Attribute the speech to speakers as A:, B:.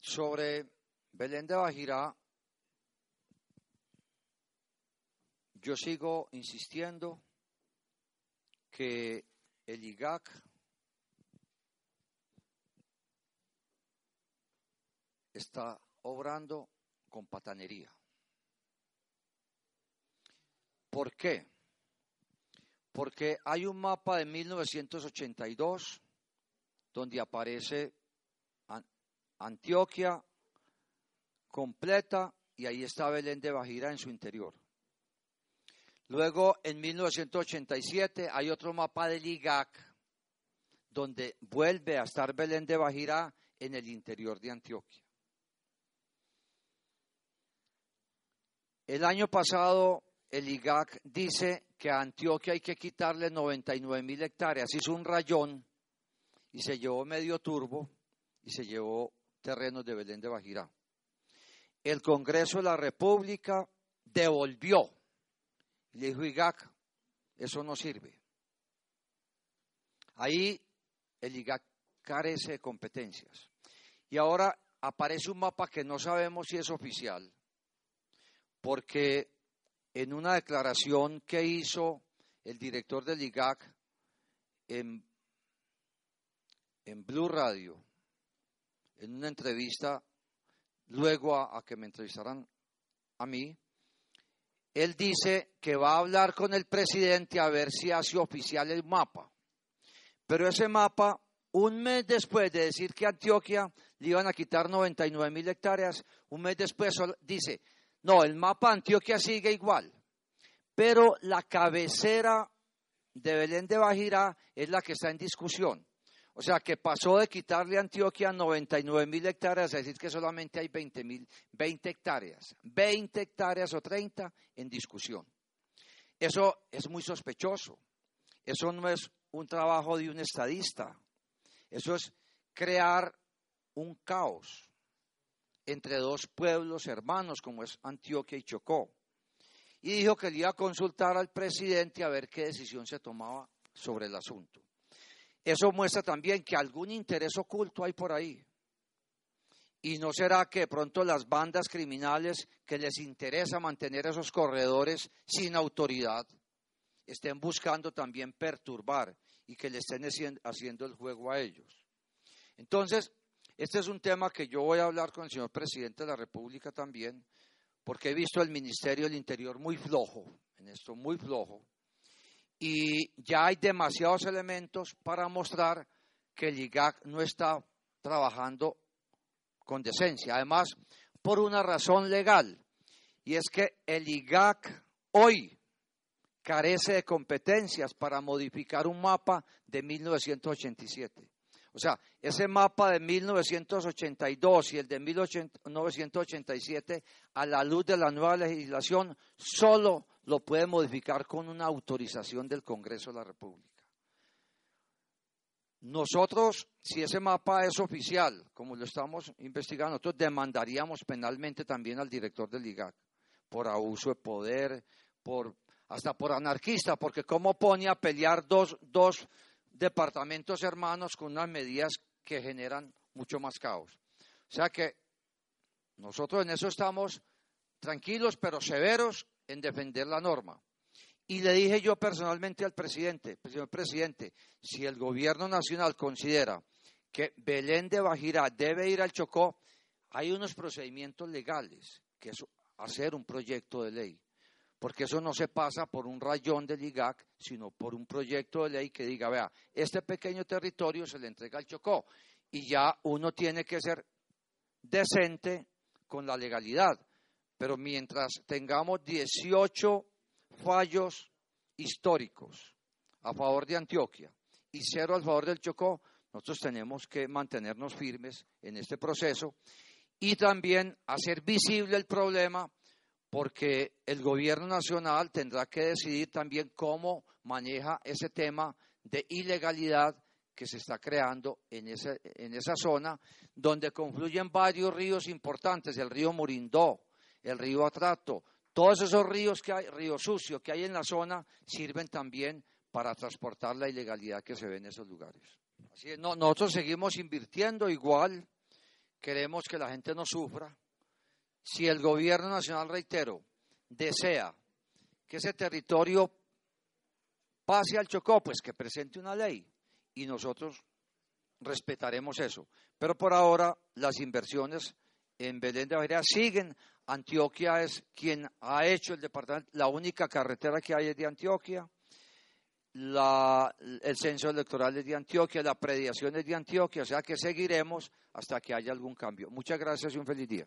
A: Sobre Belén de Bajirá, yo sigo insistiendo que el IGAC está obrando con patanería. ¿Por qué? Porque hay un mapa de 1982 donde aparece Antioquia completa y ahí está Belén de Bajira en su interior. Luego, en 1987, hay otro mapa del IGAC donde vuelve a estar Belén de Bajira en el interior de Antioquia. El año pasado el IGAC dice que a Antioquia hay que quitarle 99 mil hectáreas. Hizo un rayón y se llevó medio turbo y se llevó terrenos de Belén de Bajirá. El Congreso de la República devolvió. Le dijo IGAC, eso no sirve. Ahí el IGAC carece de competencias. Y ahora aparece un mapa que no sabemos si es oficial, porque en una declaración que hizo el director del IGAC en, en Blue Radio, en una entrevista, luego a, que me entrevistaran a mí, él dice que va a hablar con el presidente a ver si hace oficial el mapa. Pero ese mapa, un mes después de decir que Antioquia le iban a quitar 99 mil hectáreas, un mes después dice, no, el mapa Antioquia sigue igual, pero la cabecera de Belén de Bajirá es la que está en discusión. O sea, que pasó de quitarle a Antioquia 99 mil hectáreas a decir que solamente hay 20, mil, 20 hectáreas. 20 hectáreas o 30 en discusión. Eso es muy sospechoso. Eso no es un trabajo de un estadista. Eso es crear un caos entre dos pueblos hermanos como es Antioquia y Chocó. Y dijo que le iba a consultar al presidente a ver qué decisión se tomaba sobre el asunto. Eso muestra también que algún interés oculto hay por ahí. Y no será que de pronto las bandas criminales que les interesa mantener esos corredores sin autoridad estén buscando también perturbar y que le estén haciendo el juego a ellos. Entonces, este es un tema que yo voy a hablar con el señor presidente de la República también, porque he visto el Ministerio del Interior muy flojo, en esto muy flojo, y ya hay demasiados elementos para mostrar que el IGAC no está trabajando con decencia. Además, por una razón legal, y es que el IGAC hoy carece de competencias para modificar un mapa de 1987. O sea, ese mapa de 1982 y el de 1987, a la luz de la nueva legislación, solo lo puede modificar con una autorización del Congreso de la República. Nosotros, si ese mapa es oficial, como lo estamos investigando, nosotros demandaríamos penalmente también al director del IGAC por abuso de poder, por, hasta por anarquista, porque cómo pone a pelear dos, dos departamentos hermanos con unas medidas que generan mucho más caos. O sea que nosotros en eso estamos tranquilos pero severos en defender la norma. Y le dije yo personalmente al presidente, señor presidente, si el gobierno nacional considera que Belén de Bajirá debe ir al Chocó, hay unos procedimientos legales, que es hacer un proyecto de ley porque eso no se pasa por un rayón del IGAC, sino por un proyecto de ley que diga, vea, este pequeño territorio se le entrega al Chocó y ya uno tiene que ser decente con la legalidad. Pero mientras tengamos 18 fallos históricos a favor de Antioquia y cero a favor del Chocó, nosotros tenemos que mantenernos firmes en este proceso y también hacer visible el problema porque el gobierno nacional tendrá que decidir también cómo maneja ese tema de ilegalidad que se está creando en, en esa zona, donde confluyen varios ríos importantes, el río Murindó, el río Atrato, todos esos ríos que hay, río sucio que hay en la zona, sirven también para transportar la ilegalidad que se ve en esos lugares. Así es, nosotros seguimos invirtiendo igual queremos que la gente no sufra. Si el gobierno nacional, reitero, desea que ese territorio pase al Chocó, pues que presente una ley y nosotros respetaremos eso. Pero por ahora las inversiones en Belén de Bajira siguen. Antioquia es quien ha hecho el departamento, la única carretera que hay es de Antioquia. La, el censo electoral es de Antioquia, la prediación es de Antioquia, o sea que seguiremos hasta que haya algún cambio. Muchas gracias y un feliz día.